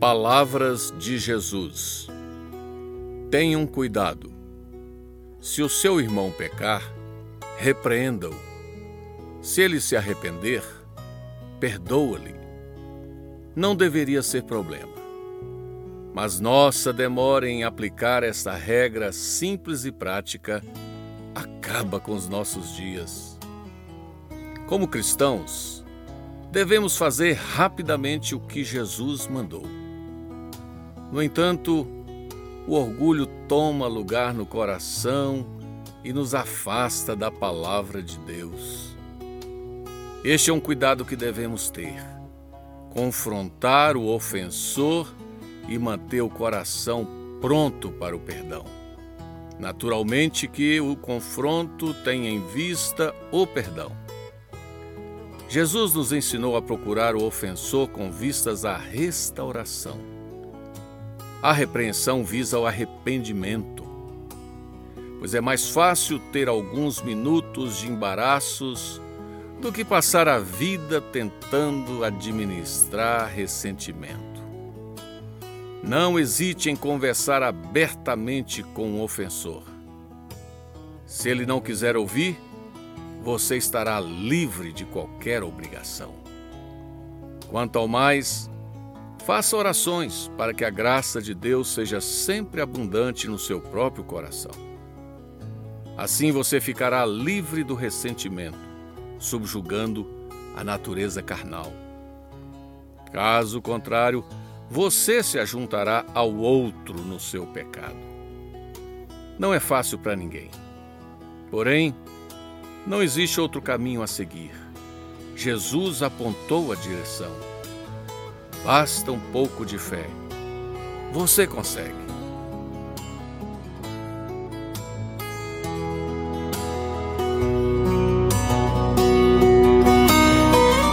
Palavras de Jesus. Tenham cuidado. Se o seu irmão pecar, repreenda-o. Se ele se arrepender, perdoa-lhe. Não deveria ser problema. Mas nossa demora em aplicar essa regra simples e prática acaba com os nossos dias. Como cristãos, devemos fazer rapidamente o que Jesus mandou. No entanto, o orgulho toma lugar no coração e nos afasta da palavra de Deus. Este é um cuidado que devemos ter: confrontar o ofensor e manter o coração pronto para o perdão. Naturalmente que o confronto tenha em vista o perdão. Jesus nos ensinou a procurar o ofensor com vistas à restauração. A repreensão visa o arrependimento, pois é mais fácil ter alguns minutos de embaraços do que passar a vida tentando administrar ressentimento. Não hesite em conversar abertamente com o ofensor. Se ele não quiser ouvir, você estará livre de qualquer obrigação. Quanto ao mais, Faça orações para que a graça de Deus seja sempre abundante no seu próprio coração. Assim você ficará livre do ressentimento, subjugando a natureza carnal. Caso contrário, você se ajuntará ao outro no seu pecado. Não é fácil para ninguém. Porém, não existe outro caminho a seguir. Jesus apontou a direção Basta um pouco de fé. Você consegue.